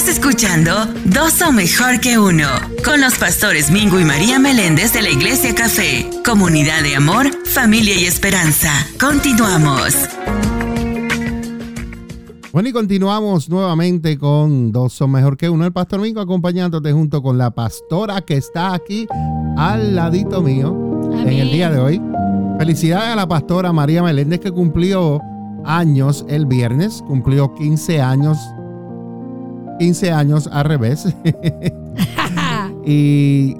Estás escuchando Dos o Mejor que Uno, con los pastores Mingo y María Meléndez de la Iglesia Café, comunidad de amor, familia y esperanza. Continuamos. Bueno, y continuamos nuevamente con Dos o Mejor que Uno. El pastor Mingo acompañándote junto con la pastora que está aquí al ladito mío en el día de hoy. Felicidades a la pastora María Meléndez que cumplió años el viernes, cumplió 15 años 15 años al revés. y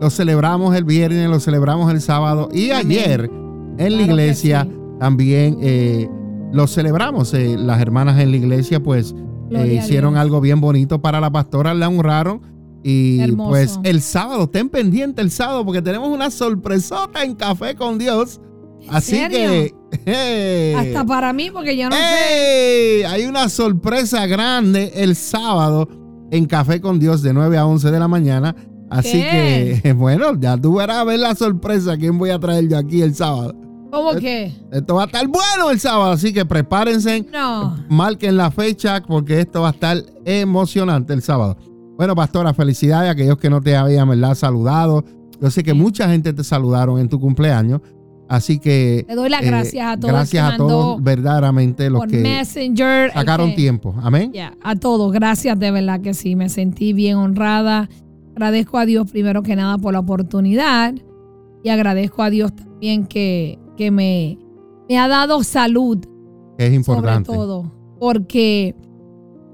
lo celebramos el viernes, lo celebramos el sábado y ayer en la iglesia también eh, lo celebramos. Eh, las hermanas en la iglesia pues eh, hicieron algo bien bonito para la pastora, la honraron. Y pues el sábado, estén pendientes el sábado porque tenemos una sorpresota en Café con Dios. Así que hasta para mí, porque yo no sé. Hay una sorpresa grande el sábado en Café con Dios de 9 a 11 de la mañana. Así que, bueno, ya tú verás a ver la sorpresa. ¿Quién voy a traer yo aquí el sábado? ¿Cómo que? Esto va a estar bueno el sábado, así que prepárense. No. Marquen la fecha porque esto va a estar emocionante el sábado. Bueno, pastora, felicidades a aquellos que no te habían ¿verdad? saludado. Yo sé que mucha gente te saludaron en tu cumpleaños. Así que. Le doy las eh, gracias a todos. Gracias a todos, verdaderamente, los que Messenger, sacaron tiempo. Amén. a todos, gracias de verdad que sí. Me sentí bien honrada. Agradezco a Dios primero que nada por la oportunidad. Y agradezco a Dios también que, que me, me ha dado salud. Es importante. Sobre todo. Porque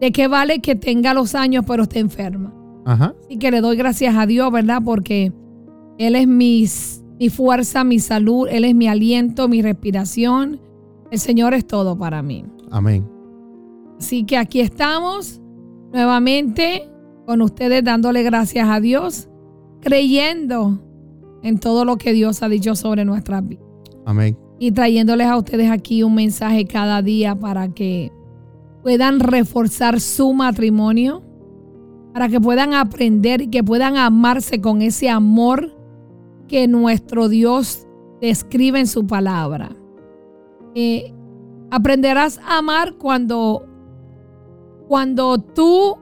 de qué vale que tenga los años pero esté enferma. Ajá. Así que le doy gracias a Dios, ¿verdad? Porque Él es mis mi fuerza, mi salud, Él es mi aliento, mi respiración. El Señor es todo para mí. Amén. Así que aquí estamos nuevamente con ustedes dándole gracias a Dios, creyendo en todo lo que Dios ha dicho sobre nuestras vidas. Amén. Y trayéndoles a ustedes aquí un mensaje cada día para que puedan reforzar su matrimonio, para que puedan aprender y que puedan amarse con ese amor que nuestro Dios describe en su palabra. Eh, aprenderás a amar cuando, cuando tú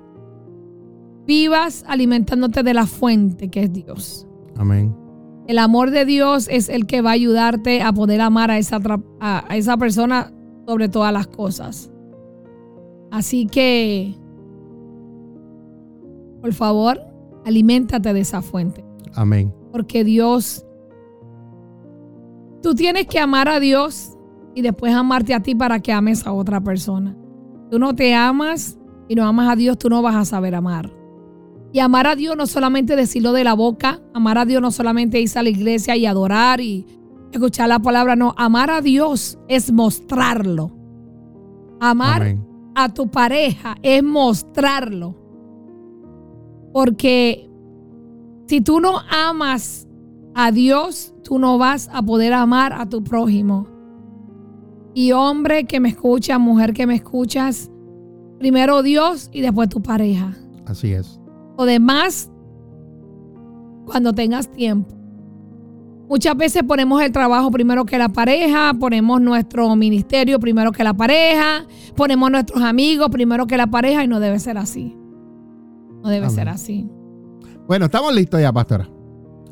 vivas alimentándote de la fuente que es Dios. Amén. El amor de Dios es el que va a ayudarte a poder amar a esa, a esa persona sobre todas las cosas. Así que, por favor, aliméntate de esa fuente. Amén. Porque Dios, tú tienes que amar a Dios y después amarte a ti para que ames a otra persona. Tú no te amas y no amas a Dios, tú no vas a saber amar. Y amar a Dios no solamente decirlo de la boca, amar a Dios no solamente irse a la iglesia y adorar y escuchar la palabra, no, amar a Dios es mostrarlo. Amar a tu pareja es mostrarlo. Porque si tú no amas a Dios, tú no vas a poder amar a tu prójimo. Y hombre que me escucha, mujer que me escuchas, primero Dios y después tu pareja. Así es. Lo demás, cuando tengas tiempo. Muchas veces ponemos el trabajo primero que la pareja, ponemos nuestro ministerio primero que la pareja, ponemos nuestros amigos primero que la pareja y no debe ser así. No debe ser así. Bueno, estamos listos ya, pastora.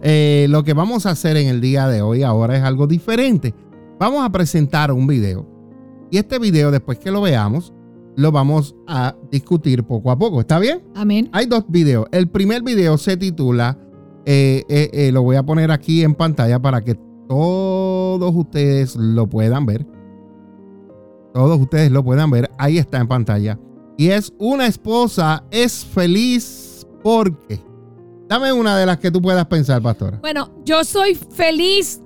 Eh, lo que vamos a hacer en el día de hoy ahora es algo diferente. Vamos a presentar un video. Y este video, después que lo veamos, lo vamos a discutir poco a poco. ¿Está bien? Amén. Hay dos videos. El primer video se titula, eh, eh, lo voy a poner aquí en pantalla para que todos ustedes lo puedan ver. Todos ustedes lo puedan ver. Ahí está en pantalla. Y es una esposa es feliz porque Dame una de las que tú puedas pensar, pastora. Bueno, yo soy feliz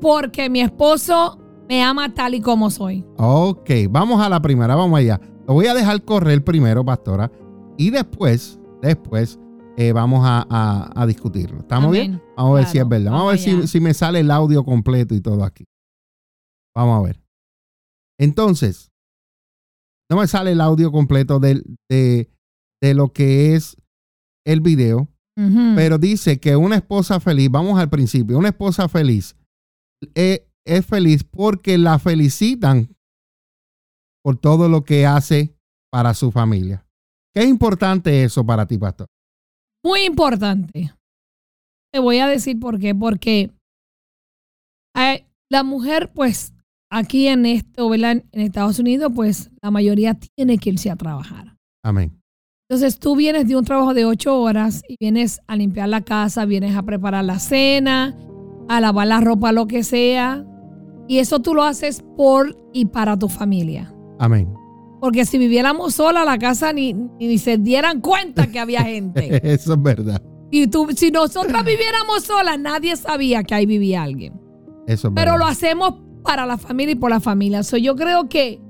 porque mi esposo me ama tal y como soy. Ok, vamos a la primera, vamos allá. Lo voy a dejar correr primero, pastora, y después, después eh, vamos a, discutirlo. ¿Estamos bien? Vamos a ver si es verdad. Vamos, a ver si, me sale el audio completo y todo aquí. Vamos a ver. Entonces, no me sale el audio completo de, de lo que es el video, pero dice que una esposa feliz, vamos al principio, una esposa feliz eh, es, feliz porque la felicitan por todo lo que hace para su familia. ¿Qué es importante eso para ti, pastor? Muy importante. Te voy a decir por qué. Porque la mujer, pues, aquí en esto, ¿verdad? En Estados Unidos, pues, la mayoría tiene que irse a trabajar. Amén. Entonces tú vienes de un trabajo de ocho horas y vienes a limpiar la casa, vienes a preparar la cena, a lavar la ropa, lo que sea. Y eso tú lo haces por y para tu familia. Amén. Porque si viviéramos sola, la casa ni, ni se dieran cuenta que había gente. eso es verdad. Y tú, si nosotras viviéramos solas, nadie sabía que ahí vivía alguien. Eso es Pero lo hacemos para la familia y por la familia. So, yo creo que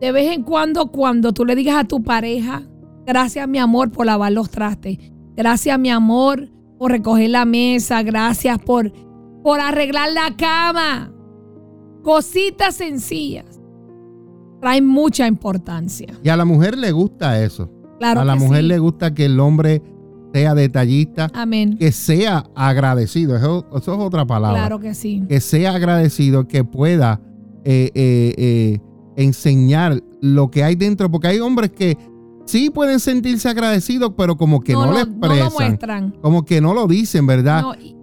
de vez en cuando, cuando tú le digas a tu pareja, gracias mi amor por lavar los trastes, gracias mi amor por recoger la mesa, gracias por, por arreglar la cama, cositas sencillas, traen mucha importancia. Y a la mujer le gusta eso. Claro a la mujer le gusta que el hombre sea detallista, Amén. que sea agradecido. Eso, es otra palabra. Claro que sí. Que sea agradecido, que pueda eh, eh, eh, enseñar lo que hay dentro, porque hay hombres que sí pueden sentirse agradecidos, pero como que no, lo, expresan. No lo muestran. Como que no lo dicen, ¿verdad? y,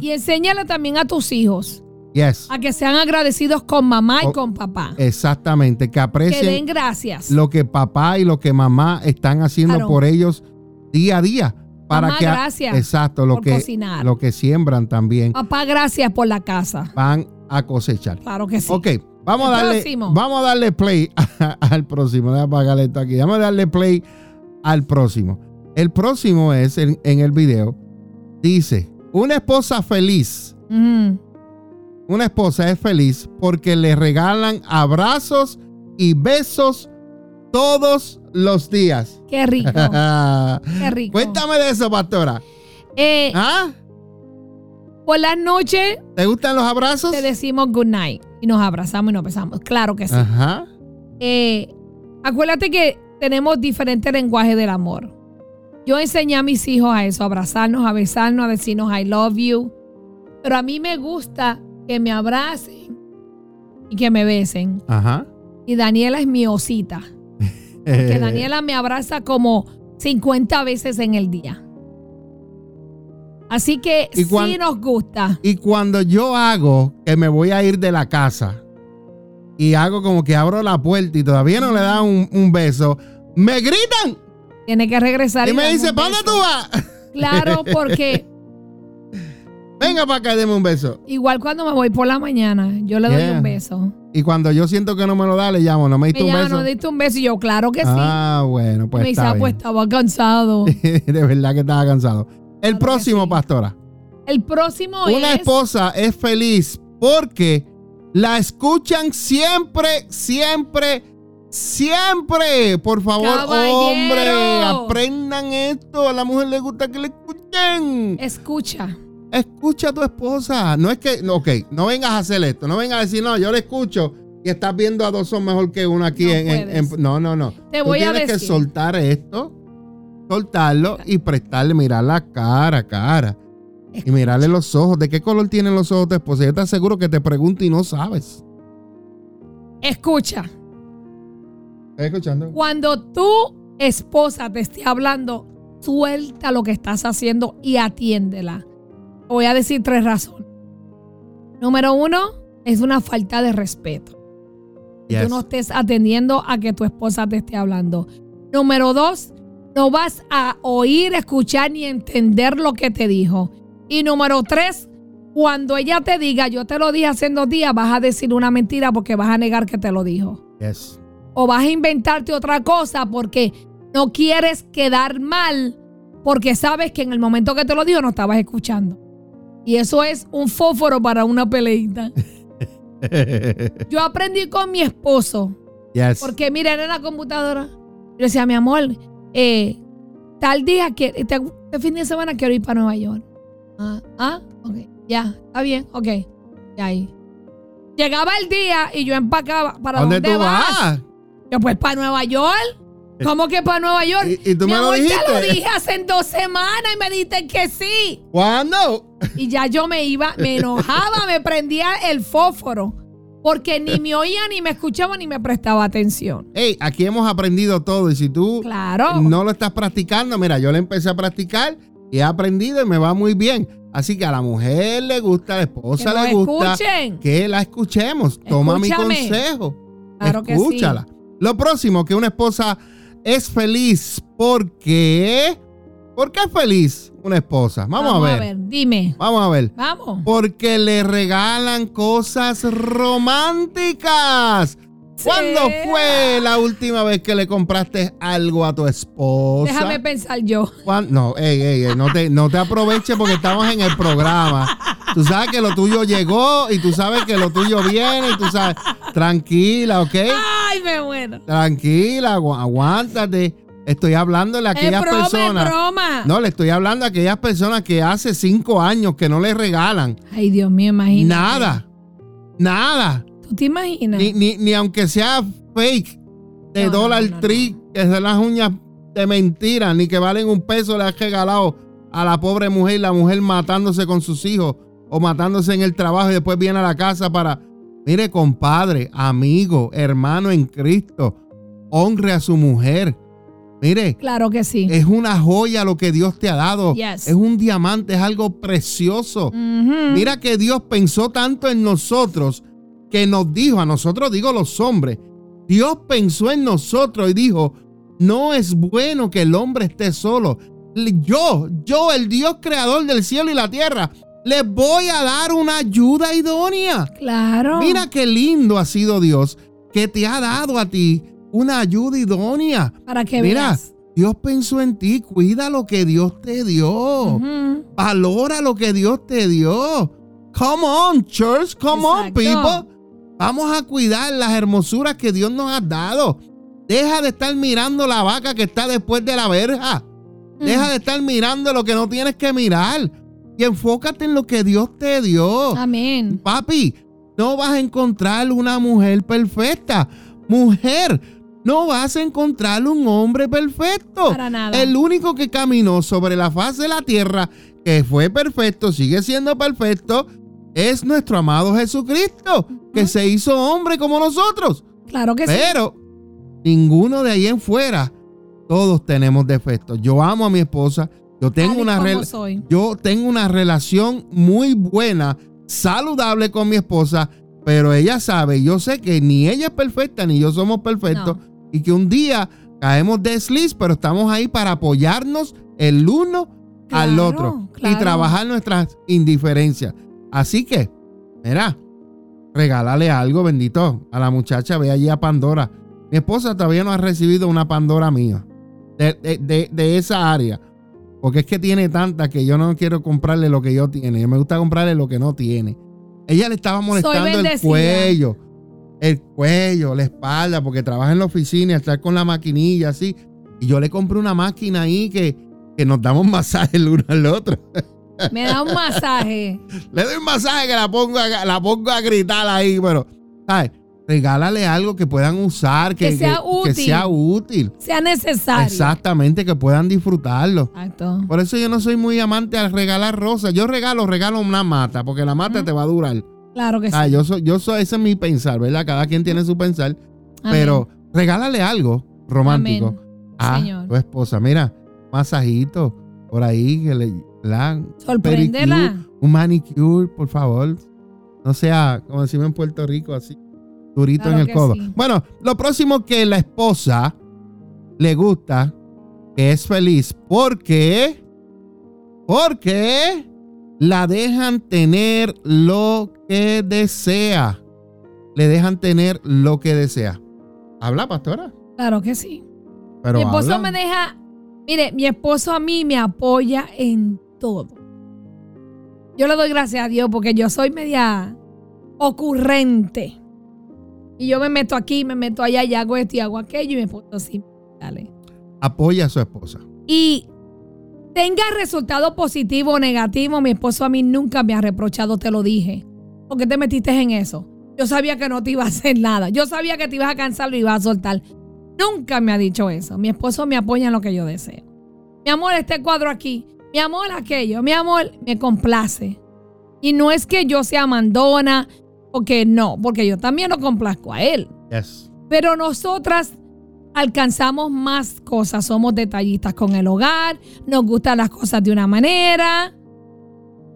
y, enséñale también a tus hijos. Yes. A que sean agradecidos con mamá y con papá. Exactamente, que aprecien que den gracias. lo que papá y lo que mamá están haciendo por ellos día a día. Para que, gracias. Exacto, lo que, lo que siembran también. Papá, gracias por la casa. Van a cosechar. Claro que sí. Ok, vamos a darle, vamos a darle play al próximo. Déjame apagar esto aquí. Vamos a darle play al próximo. El próximo es en, el video. Dice: Una esposa feliz. Una esposa es feliz porque le regalan abrazos y besos todos los días. Qué rico. Qué rico. Cuéntame de eso, pastora. Eh, ¿Ah? Por la noche. ¿Te gustan los abrazos? Te decimos good night y nos abrazamos y nos besamos. Claro que sí. Ajá. Eh, acuérdate que tenemos diferentes lenguajes del amor. Yo enseñé a mis hijos a eso, a abrazarnos, a besarnos, a decirnos I love you. Pero a mí me gusta que me abracen y que me besen. Ajá. Y Daniela es mi osita. Porque Daniela me abraza como 50 veces en el día. Así que sí nos gusta. Y cuando yo hago que me voy a ir de la casa y hago como que abro la puerta y todavía no le dan un, beso, me gritan. Tiene que regresar. Y, me dice, ¿para dónde tú vas? Claro, porque Venga para acá, deme un beso. Igual cuando me voy por la mañana, yo le doy un beso. Y cuando yo siento que no me lo da, le llamo, ¿no me diste un beso? no diste un beso. Y yo, claro que sí. Ah, bueno, pues. Me dice, ah, pues estaba cansado. de verdad que estaba cansado. El próximo, pastora. El próximo es. Una esposa es feliz porque la escuchan siempre, siempre, siempre. Por favor, hombre, aprendan esto. A la mujer le gusta que le escuchen. Escucha escucha a tu esposa. No es que, ok, no vengas a hacer esto. No vengas a decir, no, yo le escucho y estás viendo a dos son mejor que uno aquí. No, en, no, no, no. Te voy tienes a decir. que soltar esto, soltarlo y prestarle, mirar la cara, cara. Y mirarle los ojos. ¿De qué color tienen los ojos de tu esposa? Yo te aseguro que te pregunto y no sabes. Escucha. ¿Estás escuchando? Cuando tu esposa te esté hablando, suelta lo que estás haciendo y atiéndela voy a decir tres razones. Número uno, es una falta de respeto. Que Tú no estés atendiendo a que tu esposa te esté hablando. Número dos, no vas a oír, escuchar ni entender lo que te dijo. Y número tres, cuando ella te diga, yo te lo dije hace dos días, vas a decir una mentira porque vas a negar que te lo dijo. Yes. O vas a inventarte otra cosa porque no quieres quedar mal porque sabes que en el momento que te lo dijo no estabas escuchando. Y eso es un fósforo para una peleita. Yo aprendí con mi esposo. Porque mira, en la computadora. Yo decía, mi amor, eh, tal día, que este, este, fin de semana quiero ir para Nueva York. Ah, ah, ok, ya, está bien, ok. Ya ahí. Llegaba el día y yo empacaba. ¿Para dónde, tú vas? Yo, pues para Nueva York. ¿Cómo que para Nueva York? ¿Y, tú me lo dijiste? Te lo dije hace dos semanas y me dijiste que sí. ¿Cuándo? Y ya yo me iba, me enojaba, me prendía el fósforo. Porque ni me oía, ni me escuchaba, ni me prestaba atención. Hey, aquí hemos aprendido todo y si tú claro. no lo estás practicando, mira, yo le empecé a practicar y he aprendido y me va muy bien. Así que a la mujer le gusta, a la esposa le gusta que la escuchemos. Toma mi consejo. Claro Escúchala. Lo próximo, que una esposa es feliz porque... ¿Por qué es feliz una esposa? Vamos, a, ver. a ver. Dime. Vamos a ver. Vamos. Porque le regalan cosas románticas. ¿Cuándo fue la última vez que le compraste algo a tu esposa? Déjame pensar yo. No, ey, ey, no te, no te aproveches porque estamos en el programa. Tú sabes que lo tuyo llegó y tú sabes que lo tuyo viene y tú sabes. Tranquila, ¿ok? Ay, me muero. Tranquila, aguántate. Estoy hablando de aquellas broma, personas. Broma. No, le estoy hablando a aquellas personas que hace cinco años que no le regalan. Ay, Dios mío, imagínate. Nada. Nada. ¿Tú te imaginas? Ni, aunque sea fake de Dollar Tree, que es de las uñas de mentira, ni que valen un peso, le has regalado a la pobre mujer, la mujer matándose con sus hijos o matándose en el trabajo y después viene a la casa para, mire, compadre, amigo, hermano en Cristo, honre a su mujer. Mire, claro que sí. Es una joya lo que Dios te ha dado. Es un diamante, es algo precioso. Mira que Dios pensó tanto en nosotros que nos dijo, a nosotros digo los hombres, Dios pensó en nosotros y dijo, no es bueno que el hombre esté solo. Yo, yo, el Dios creador del cielo y la tierra, les voy a dar una ayuda idónea. Claro. Mira qué lindo ha sido Dios que te ha dado a ti una ayuda idónea. Para que Mira, Dios pensó en ti, cuida lo que Dios te dio. Valora lo que Dios te dio. Come on, church, come on, people. Vamos a cuidar las hermosuras que Dios nos ha dado. Deja de estar mirando la vaca que está después de la verja. Deja de estar mirando lo que no tienes que mirar. Y enfócate en lo que Dios te dio. Amén. Papi, no vas a encontrar una mujer perfecta. Mujer, no vas a encontrar un hombre perfecto. Para nada. El único que caminó sobre la faz de la tierra, que fue perfecto, sigue siendo perfecto, es nuestro amado Jesucristo, que se hizo hombre como nosotros. Claro que sí. Pero ninguno de ahí en fuera, todos tenemos defectos. Yo amo a mi esposa, yo tengo, una yo tengo una relación muy buena, saludable con mi esposa, pero ella sabe, yo sé que ni ella es perfecta ni yo somos perfectos y que un día caemos de desliz, pero estamos ahí para apoyarnos el uno al otro y trabajar nuestras indiferencias. Así que, mira, regálale algo, bendito, a la muchacha, ve allí a Pandora. Mi esposa todavía no ha recibido una Pandora mía de, esa área. Porque es que tiene tanta que yo no quiero comprarle lo que yo tiene. Yo me gusta comprarle lo que no tiene. Ella le estaba molestando el cuello, el cuello, la espalda, porque trabaja en la oficina y estar con la maquinilla así. Y yo le compré una máquina ahí que, que nos damos masaje el uno al otro. Me da un masaje. Le doy un masaje que la pongo a, la pongo a gritar ahí, pero, ¿sabes? Regálale algo que puedan usar, que, sea, útil, que sea útil. Sea necesario. Exactamente, que puedan disfrutarlo. Exacto. Por eso yo no soy muy amante al regalar rosas. Yo regalo, regalo una mata, porque la mata te va a durar. Claro que sí. Yo soy, yo soy, ese es mi pensar, ¿verdad? Cada quien tiene su pensar. Pero regálale algo romántico a tu esposa. Mira, masajito por ahí que le Sorpréndela. un manicure, por favor. No sea, como decimos en Puerto Rico, así, durito en el codo. Bueno, lo próximo que la esposa le gusta, que es feliz, porque, porque la dejan tener lo que desea. Le dejan tener lo que desea. ¿Habla, pastora? Claro que sí. mi esposo me deja, mire, mi esposo a mí me apoya en todo. Yo le doy gracias a Dios porque yo soy media ocurrente. Y yo me meto aquí, me meto allá y hago esto y hago aquello y mi esposo así, dale. Apoya a su esposa. Y tenga resultado positivo o negativo, mi esposo a mí nunca me ha reprochado, te lo dije. ¿Por qué te metiste en eso? Yo sabía que no te iba a hacer nada. Yo sabía que te ibas a cansar y ibas a soltar. Nunca me ha dicho eso. Mi esposo me apoya en lo que yo deseo. Mi amor, este cuadro aquí. Mi amor, aquello. Mi amor, me complace. Y no es que yo sea mandona, porque no, porque yo también lo complazco a él. Pero nosotras alcanzamos más cosas, somos detallistas con el hogar, nos gustan las cosas de una manera.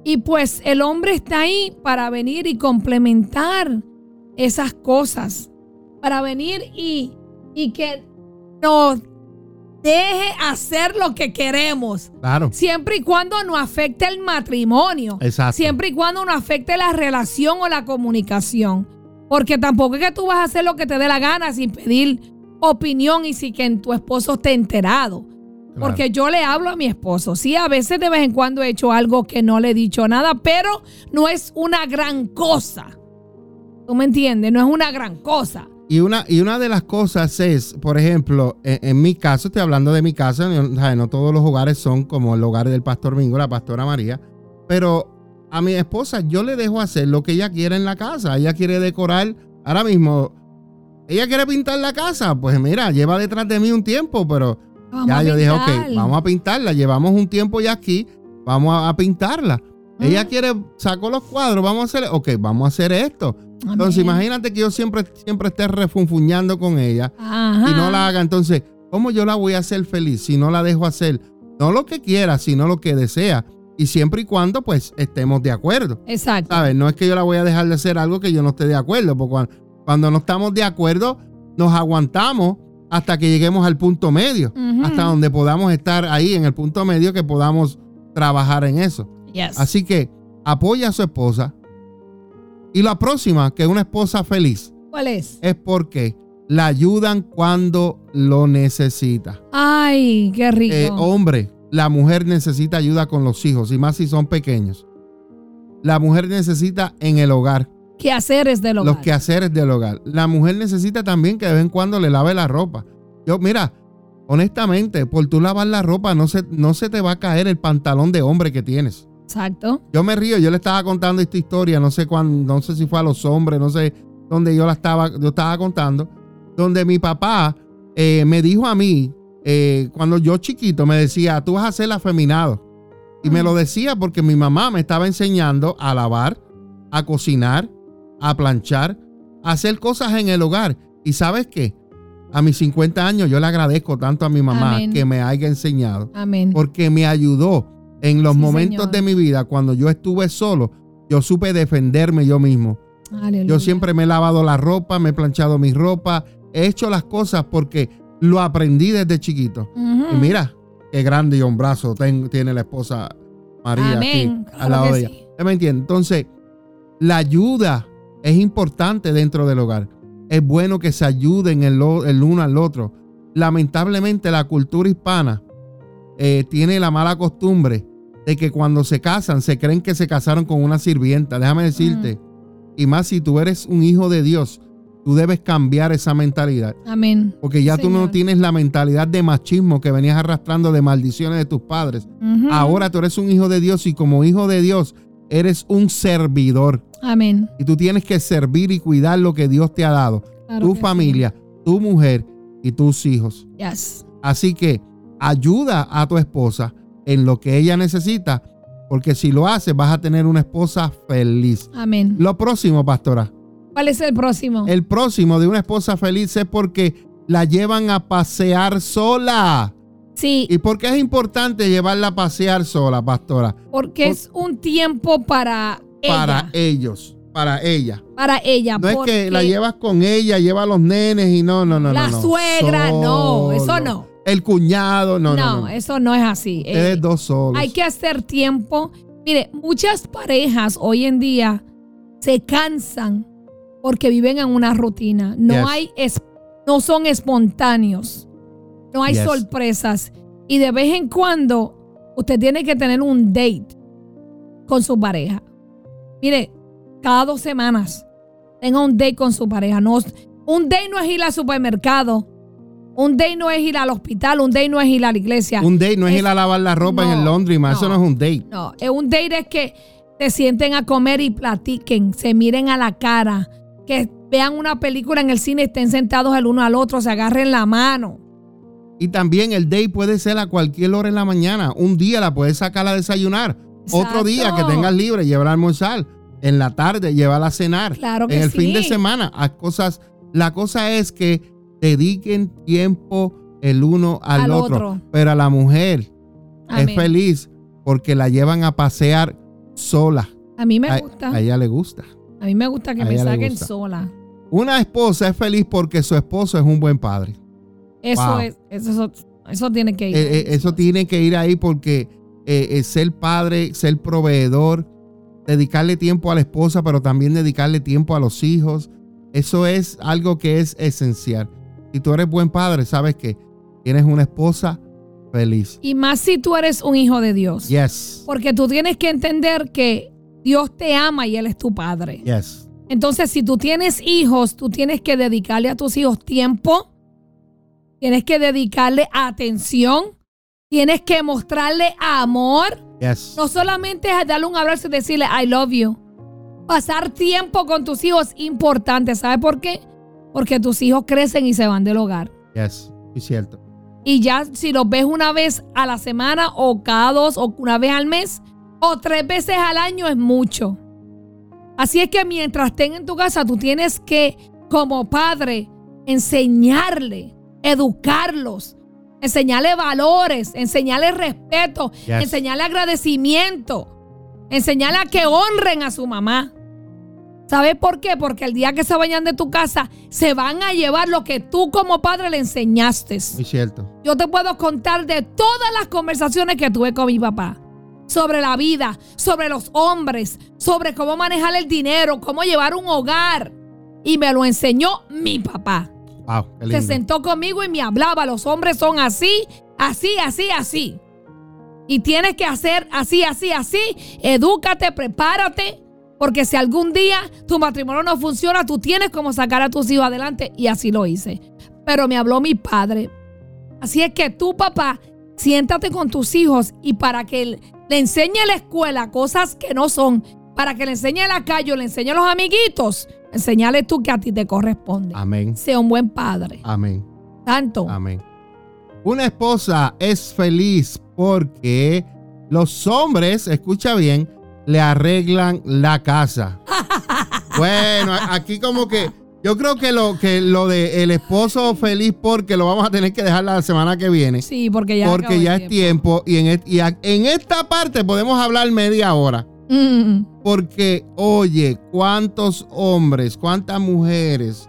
Y pues el hombre está ahí para venir y complementar esas cosas, para venir y, y que nos deje hacer lo que queremos. Claro. Siempre y cuando no afecte el matrimonio. Exacto. Siempre y cuando no afecte la relación o la comunicación. Porque tampoco es que tú vas a hacer lo que te dé la gana sin pedir opinión y sin que tu esposo esté enterado. Porque yo le hablo a mi esposo. Sí, a veces de vez en cuando he hecho algo que no le he dicho nada, pero no es una gran cosa. ¿Tú me entiendes? No es una gran cosa. Y una, y una de las cosas es, por ejemplo, en, mi caso, estoy hablando de mi casa, no, todos los hogares son como el hogar del pastor Mingo, la pastora María, pero a mi esposa yo le dejo hacer lo que ella quiere en la casa. Ella quiere decorar, ahora mismo, ella quiere pintar la casa, pues mira, lleva detrás de mí un tiempo, pero ya yo dije, ok, vamos a pintarla, llevamos un tiempo ya aquí, vamos a, pintarla. Ella quiere, sacó los cuadros, vamos a hacer, ok, vamos a hacer esto entonces, imagínate que yo siempre, siempre esté refunfuñando con ella y no la haga. Entonces, ¿cómo yo la voy a hacer feliz si no la dejo hacer? No lo que quiera, sino lo que desea. Y siempre y cuando, pues, estemos de acuerdo. Exacto. ¿Sabes? No es que yo la voy a dejar de hacer algo que yo no esté de acuerdo. Porque cuando, no estamos de acuerdo, nos aguantamos hasta que lleguemos al punto medio. Hasta donde podamos estar ahí en el punto medio que podamos trabajar en eso. Así que apoya a su esposa, y la próxima, que es una esposa feliz. ¿Cuál es? Es porque la ayudan cuando lo necesita. Ay, qué rico. Eh, hombre, la mujer necesita ayuda con los hijos, y más si son pequeños. La mujer necesita en el hogar. ¿Qué haceres del hogar? Los quehaceres del hogar. La mujer necesita también que de vez en cuando le lave la ropa. Yo, mira, honestamente, por tú lavar la ropa no se, no se te va a caer el pantalón de hombre que tienes. Exacto. Yo me río, yo le estaba contando esta historia, no sé cuándo, no sé si fue a los hombres, no sé dónde yo la estaba, yo estaba contando, donde mi papá eh, me dijo a mí, eh, cuando yo chiquito, me decía, tú vas a ser afeminado. Y me lo decía porque mi mamá me estaba enseñando a lavar, a cocinar, a planchar, a hacer cosas en el hogar. Y sabes qué? A mis 50 años yo le agradezco tanto a mi mamá que me haya enseñado. Amén. Porque me ayudó en los momentos de mi vida, cuando yo estuve solo, yo supe defenderme yo mismo. Yo siempre me he lavado la ropa, me he planchado mi ropa, he hecho las cosas porque lo aprendí desde chiquito. Y mira, qué grande y hombrazo tiene la esposa María aquí al lado de ella. ¿Me entiendes? Entonces, la ayuda es importante dentro del hogar. Es bueno que se ayuden el, el uno al otro. Lamentablemente, la cultura hispana eh, tiene la mala costumbre de que cuando se casan se creen que se casaron con una sirvienta. Déjame decirte, y más si tú eres un hijo de Dios, tú debes cambiar esa mentalidad. Amén. Porque ya tú no tienes la mentalidad de machismo que venías arrastrando de maldiciones de tus padres. Ahora tú eres un hijo de Dios y como hijo de Dios eres un servidor. Amén. Y tú tienes que servir y cuidar lo que Dios te ha dado. tu familia, tu mujer y tus hijos. Yes. Así que ayuda a tu esposa en lo que ella necesita, porque si lo haces vas a tener una esposa feliz. Amén. Lo próximo, pastora. ¿Cuál es el próximo? El próximo de una esposa feliz es porque la llevan a pasear sola. Sí. ¿Y por qué es importante llevarla a pasear sola, pastora? Porque es un tiempo para Para ellos para ella. Para ella. No es que la llevas con ella, lleva a los nenes y no, no, no. La suegra, no, eso no el cuñado. No, no, no, eso no es así. Es eh, dos solos. Hay que hacer tiempo. Mire, muchas parejas hoy en día se cansan porque viven en una rutina. No hay no son espontáneos. No hay sorpresas. Y de vez en cuando usted tiene que tener un date con su pareja. Mire, cada dos semanas tenga un date con su pareja. No, un date no es ir al supermercado un day no es ir al hospital, un day no es ir a la iglesia. Un day no es, ir a lavar la ropa en el laundry, eso no es un date. No, un date es que se sienten a comer y platiquen, se miren a la cara, que vean una película en el cine, estén sentados el uno al otro, se agarren la mano. Y también el day puede ser a cualquier hora en la mañana. Un día la puedes sacar a desayunar. Otro día que tengas libre, llevar a almorzar. En la tarde, llévala a cenar. Claro que En el fin de semana, a cosas. La cosa es que dediquen tiempo el uno al, otro. Pero a la mujer es feliz porque la llevan a pasear sola. A mí me gusta. A, ella le gusta. A mí me gusta que me saquen sola. Una esposa es feliz porque su esposo es un buen padre. Eso es, eso, eso, tiene que ir. Eh, eh, eso tiene que ir ahí porque eh, ser padre, ser proveedor, dedicarle tiempo a la esposa, pero también dedicarle tiempo a los hijos, eso es algo que es esencial. Si tú eres buen padre, sabes que tienes una esposa feliz. Y más si tú eres un hijo de Dios. Yes. Porque tú tienes que entender que Dios te ama y Él es tu padre. Yes. Entonces, si tú tienes hijos, tú tienes que dedicarle a tus hijos tiempo, tienes que dedicarle atención, tienes que mostrarle amor. Yes. No solamente es darle un abrazo y decirle I love you. Pasar tiempo con tus hijos es importante. ¿Sabes por qué? Porque tus hijos crecen y se van del hogar. Yes, es cierto. Y ya si los ves una vez a la semana o cada dos o una vez al mes o tres veces al año es mucho. Así es que mientras estén en tu casa, tú tienes que, como padre, enseñarle, educarlos, enseñarle valores, enseñarle respeto, enseñarle agradecimiento, enseñarle a que honren a su mamá. ¿Sabes por qué? Porque el día que se vayan de tu casa, se van a llevar lo que tú como padre le enseñaste. Es cierto. Yo te puedo contar de todas las conversaciones que tuve con mi papá. Sobre la vida, sobre los hombres, sobre cómo manejar el dinero, cómo llevar un hogar. Y me lo enseñó mi papá. Wow, Se sentó conmigo y me hablaba. Los hombres son así, así, así, así. Y tienes que hacer así, así, así. Edúcate, prepárate porque si algún día tu matrimonio no funciona, tú tienes como sacar a tus hijos adelante. Y así lo hice. Pero me habló mi padre. Así es que tú, papá, siéntate con tus hijos y para que le enseñe a la escuela cosas que no son, para que le enseñe a la calle, le enseñe a los amiguitos, enseñale tú que a ti te corresponde. Amén. Sea un buen padre. Amén. Tanto. Amén. Una esposa es feliz porque los hombres, escucha bien, le arreglan la casa. bueno, aquí como que yo creo que lo que lo de el esposo feliz porque lo vamos a tener que dejar la semana que viene. Sí, porque ya porque ya es tiempo, y, en, en esta parte podemos hablar media hora. Mm. Porque oye, cuántos hombres, cuántas mujeres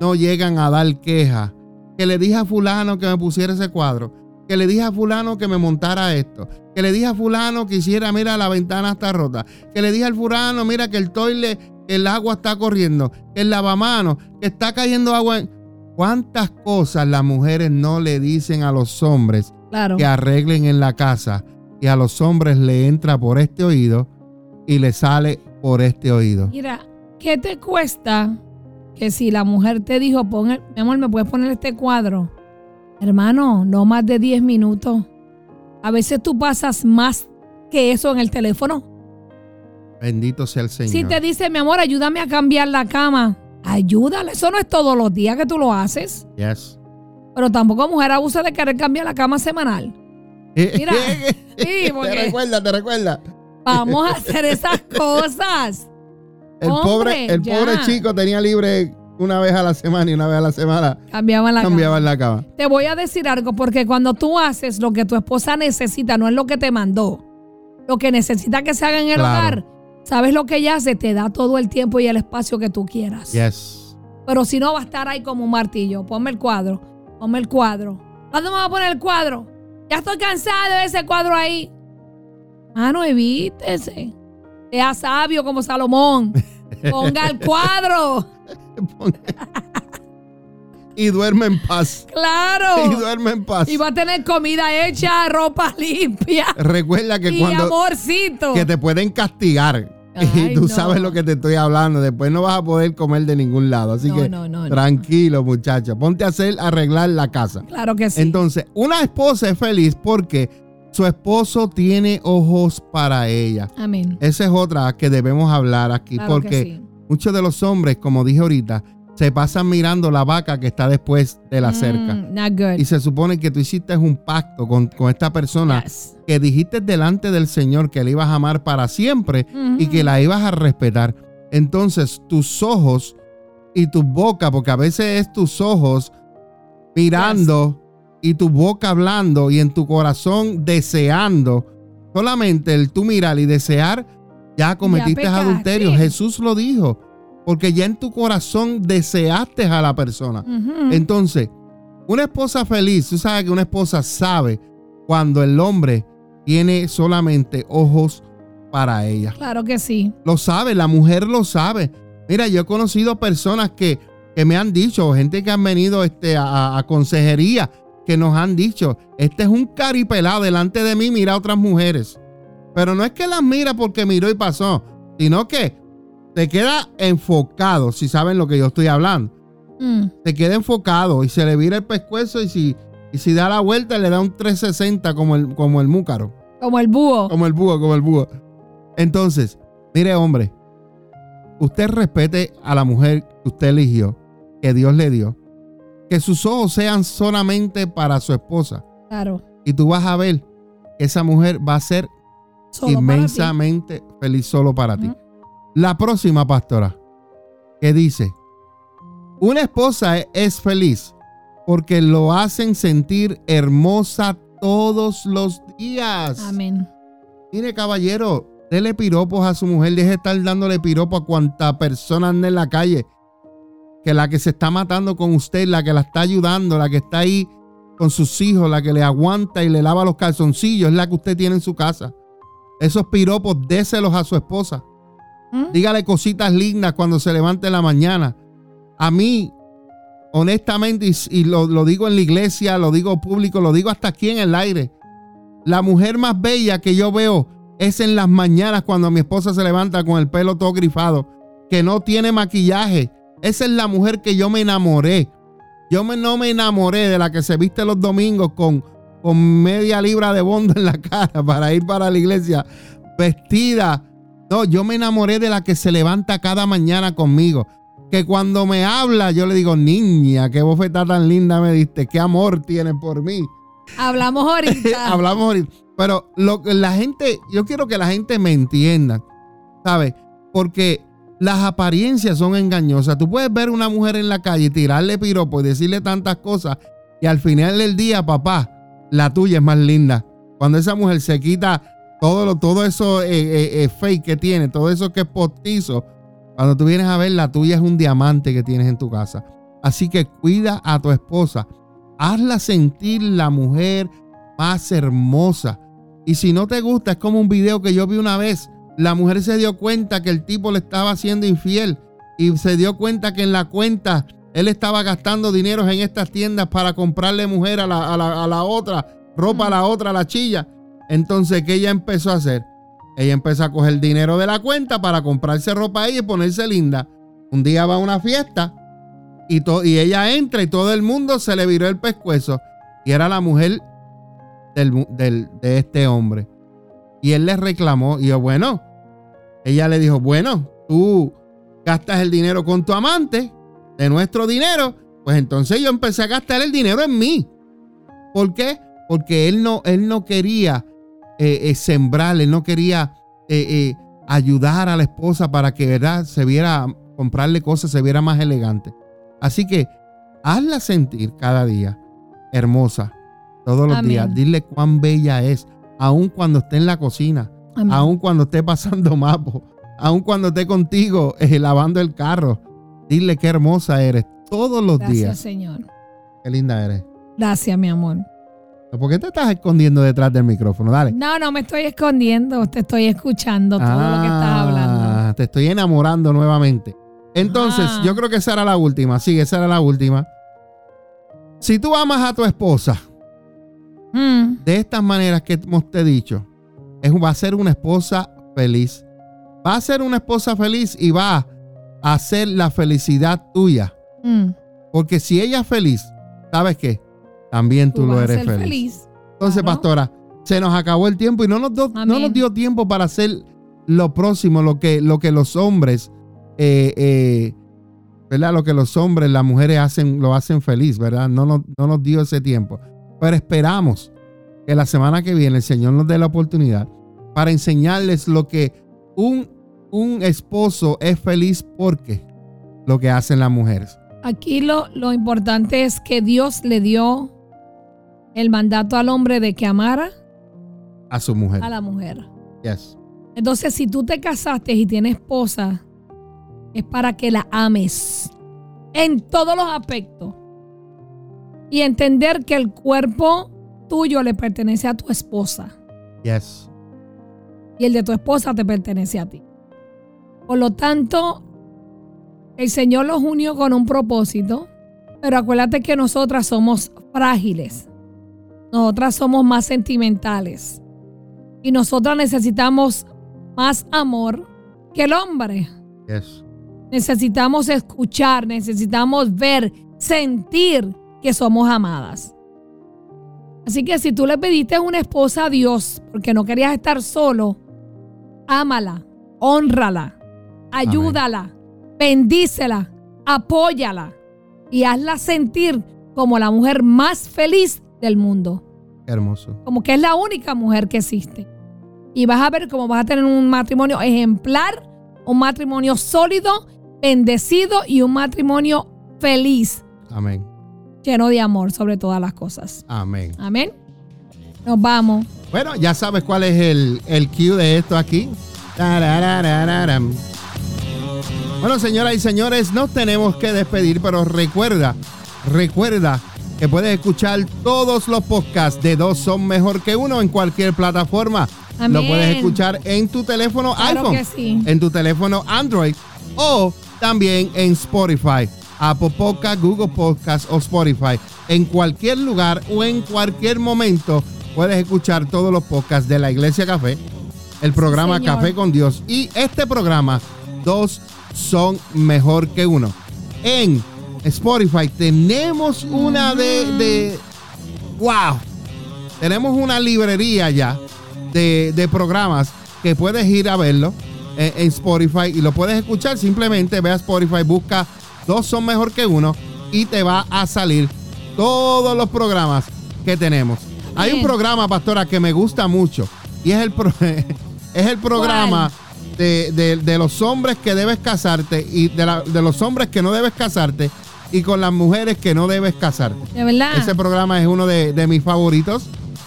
no llegan a dar queja que le dije a fulano que me pusiera ese cuadro que le dije a fulano que me montara esto, que le dije a fulano que hiciera, mira, la ventana está rota, que le dije al fulano, mira, que el toile, el agua está corriendo, que el lavamano, que está cayendo agua. En... ¿Cuántas cosas las mujeres no le dicen a los hombres que arreglen en la casa? Y a los hombres le entra por este oído y le sale por este oído. Mira, ¿qué te cuesta que si la mujer te dijo, pon mi amor, ¿me puedes poner este cuadro? Hermano, no más de 10 minutos. A veces tú pasas más que eso en el teléfono. Bendito sea el Señor. Si te dice, mi amor, ayúdame a cambiar la cama, ayúdale. Eso no es todos los días que tú lo haces. Yes. Pero tampoco mujer abusa de querer cambiar la cama semanal. Mira, sí, te recuerda, te recuerda. Vamos a hacer esas cosas. El pobre, el pobre chico tenía libre una vez a la semana y una vez a la semana cambiaban la, cambiaban la cama. Te voy a decir algo, porque cuando tú haces lo que tu esposa necesita, no es lo que te mandó, lo que necesita que se haga en el hogar, ¿sabes lo que ella hace? Te da todo el tiempo y el espacio que tú quieras. Yes. Pero si no, va a estar ahí como un martillo. Ponme el cuadro, ponme el cuadro. ¿Cuándo me va a poner el cuadro? Ya estoy cansado de ese cuadro ahí. Mano, evítese. Sea sabio como Salomón. Ponga el cuadro. y duerme en paz. Claro. Y duerme en paz. Y va a tener comida hecha, ropa limpia. Recuerda que y cuando. amorcito. Que te pueden castigar. y tú sabes lo que te estoy hablando. Después no vas a poder comer de ningún lado. Así que tranquilo, muchacha. Ponte a hacer arreglar la casa. Claro que sí. Entonces, una esposa es feliz porque su esposo tiene ojos para ella. Amén. Esa es otra que debemos hablar aquí. porque Muchos de los hombres, como dije ahorita, se pasan mirando la vaca que está después de la cerca. Mm, y se supone que tú hiciste un pacto con, esta persona que dijiste delante del Señor que le ibas a amar para siempre y que la ibas a respetar. Entonces tus ojos y tu boca, porque a veces es tus ojos mirando y tu boca hablando y en tu corazón deseando. Solamente el tú mirar y desear, ya cometiste adulterio. Jesús lo dijo porque ya en tu corazón deseaste a la persona. Entonces, una esposa feliz, tú sabes que una esposa sabe cuando el hombre tiene solamente ojos para ella. Claro que sí. Lo sabe, la mujer lo sabe. Mira, yo he conocido personas que, que me han dicho, gente que han venido este, a, consejería, que nos han dicho, este es un caripelado delante de mí, mira a otras mujeres. Pero no es que las mira porque miró y pasó, sino que se queda enfocado, si saben lo que yo estoy hablando. Mm. Se queda enfocado y se le vira el pescuezo y si, y si da la vuelta le da un 360 como el, como el múcaro. Como el búho. Como el búho, como el búho. Entonces, mire hombre, usted respete a la mujer que usted eligió, que Dios le dio. Que sus ojos sean solamente para su esposa. Claro. Y tú vas a ver que esa mujer va a ser inmensamente feliz solo para ti. La próxima pastora, que dice, una esposa es feliz porque lo hacen sentir hermosa todos los días. Amén. Mire, caballero, dele piropos a su mujer, deje de estar dándole piropos a cuanta persona anda en la calle. Que la que se está matando con usted, la que la está ayudando, la que está ahí con sus hijos, la que le aguanta y le lava los calzoncillos, es la que usted tiene en su casa. Esos piropos, déselos a su esposa. ¿Mm? Dígale cositas lindas cuando se levante en la mañana. A mí, honestamente, y, lo, lo, digo en la iglesia, lo digo público, lo digo hasta aquí en el aire. La mujer más bella que yo veo es en las mañanas cuando mi esposa se levanta con el pelo todo grifado, que no tiene maquillaje. Esa es la mujer que yo me enamoré. Yo me, no me enamoré de la que se viste los domingos con, con media libra de bondo en la cara para ir para la iglesia, vestida no, yo me enamoré de la que se levanta cada mañana conmigo. Que cuando me habla, yo le digo, niña, qué bofeta tan linda me diste, qué amor tienes por mí. Hablamos ahorita. Hablamos ahorita. Pero lo, la gente, yo quiero que la gente me entienda, ¿sabes? Porque las apariencias son engañosas. Tú puedes ver una mujer en la calle y tirarle piropo y decirle tantas cosas y al final del día, papá, la tuya es más linda. Cuando esa mujer se quita todo, todo eso eh, eh, eh, fake que tiene, todo eso que es postizo, cuando tú vienes a ver, la tuya es un diamante que tienes en tu casa. Así que cuida a tu esposa. Hazla sentir la mujer más hermosa. Y si no te gusta, es como un video que yo vi una vez. La mujer se dio cuenta que el tipo le estaba haciendo infiel y se dio cuenta que en la cuenta él estaba gastando dinero en estas tiendas para comprarle mujer a la, a la otra, ropa a la otra, a la chilla. Entonces, ¿qué ella empezó a hacer? Ella empezó a coger dinero de la cuenta para comprarse ropa ahí y ponerse linda. Un día va a una fiesta y, y ella entra y todo el mundo se le viró el pescuezo. Y era la mujer de este hombre. Y él le reclamó y yo, bueno, ella le dijo, bueno, tú gastas el dinero con tu amante, de nuestro dinero, pues entonces yo empecé a gastar el dinero en mí. ¿Por qué? Porque él no, él no quería eh, eh, sembrar, él no quería eh, ayudar a la esposa para que ¿verdad? se viera, comprarle cosas, se viera más elegante. Así que hazla sentir cada día hermosa, todos los días. Dile cuán bella es, aun cuando esté en la cocina, aun cuando esté pasando mapo, aun cuando esté contigo lavando el carro. Dile qué hermosa eres todos los días. Gracias, Señor. Qué linda eres. Gracias, mi amor. ¿Por qué te estás escondiendo detrás del micrófono? Dale. No, no me estoy escondiendo. Te estoy escuchando todo lo que estás ah, hablando. Te estoy enamorando nuevamente. Entonces, ah. yo creo que esa era la última. Sí, esa era la última. Si tú amas a tu esposa mm. de estas maneras que hemos te dicho, es, va a ser una esposa feliz. Va a ser una esposa feliz y va a hacer la felicidad tuya. Mm. Porque si ella es feliz, ¿sabes qué? también tú, lo eres feliz. Entonces, pastora, se nos acabó el tiempo y no nos, no nos dio tiempo para hacer lo próximo, lo que, lo que los hombres eh, eh, ¿verdad? Lo que los hombres, las mujeres hacen, lo hacen feliz, ¿verdad? No nos, no nos dio ese tiempo. Pero esperamos que la semana que viene el Señor nos dé la oportunidad para enseñarles lo que un, un esposo es feliz porque lo que hacen las mujeres. Aquí lo, lo importante es que Dios le dio el mandato al hombre de que amara a su mujer. A la mujer. Yes. Entonces, si tú te casaste y tienes esposa, es para que la ames en todos los aspectos. Y entender que el cuerpo tuyo le pertenece a tu esposa. Yes. Y el de tu esposa te pertenece a ti. Por lo tanto, el Señor los unió con un propósito. Pero acuérdate que nosotras somos frágiles. Nosotras somos más sentimentales. Y nosotras necesitamos más amor que el hombre. Yes. Necesitamos escuchar, necesitamos ver, sentir que somos amadas. Así que si tú le pediste una esposa a Dios porque no querías estar solo, ámala, honrala, ayúdala, bendícela, apóyala y hazla sentir como la mujer más feliz del mundo. Hermoso. Como que es la única mujer que existe. Y vas a ver cómo vas a tener un matrimonio ejemplar, un matrimonio sólido bendecido y un matrimonio feliz. Amén. Lleno de amor sobre todas las cosas. Amén. Amén. Nos vamos. Bueno, ya sabes cuál es el, el cue de esto aquí. Bueno, señoras y señores, nos tenemos que despedir, pero recuerda, recuerda que puedes escuchar todos los podcasts de dos son mejor que uno en cualquier plataforma. Lo puedes escuchar en tu teléfono iPhone, en tu teléfono Android o también en Spotify, Apple Podcast, Google Podcast o Spotify. En cualquier lugar o en cualquier momento puedes escuchar todos los podcasts de la Iglesia Café, el programa Café con Dios y este programa, dos son mejor que uno. En Spotify tenemos una de, de wow, tenemos una librería ya de, de programas que puedes ir a verlo en, Spotify y lo puedes escuchar. Simplemente ve a Spotify, busca dos son mejor que uno y te va a salir todos los programas que tenemos. Hay un programa, pastora, que me gusta mucho y es el, es el programa de, de, los hombres que debes casarte y de, la, de los hombres que no debes casarte y con las mujeres que no debes casarte. De verdad. Ese programa es uno de, mis favoritos.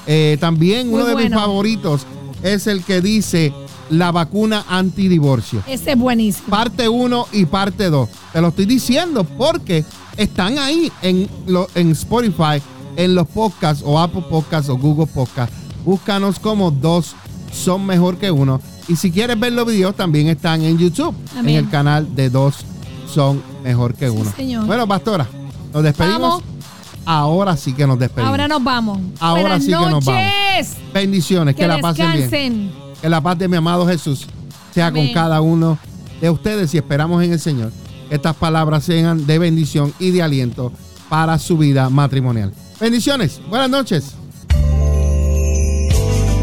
Eh, también uno de mis favoritos es el que dice la vacuna antidivorcio. Ese es buenísimo. Parte 1 y parte 2. Te lo estoy diciendo porque están ahí en, en Spotify, en los podcasts o Apple Podcasts o Google Podcasts. Búscanos como dos son mejor que uno. Y si quieres ver los videos, también están en YouTube, en el canal de dos son mejor que uno. Bueno, pastora, nos despedimos. Ahora sí que nos despedimos. Ahora nos vamos. Ahora sí que nos vamos. Bendiciones, que, la pasen bien. Que la paz de mi amado Jesús sea con cada uno de ustedes y esperamos en el Señor que estas palabras sean de bendición y de aliento para su vida matrimonial. Bendiciones. Buenas noches.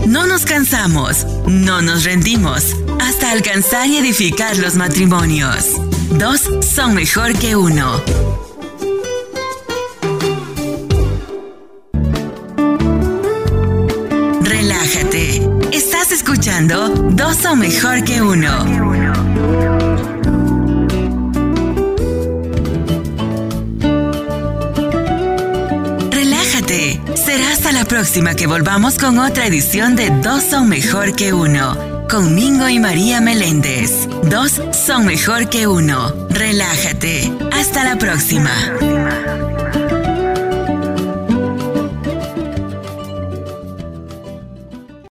No nos cansamos, no nos rendimos, hasta alcanzar y edificar los matrimonios. Dos son mejor que uno. Estás escuchando Dos son mejor que uno. Será hasta la próxima que volvamos con otra edición de Dos son mejor que uno. Con Mingo y María Meléndez. Dos son mejor que uno. Relájate. Hasta la próxima.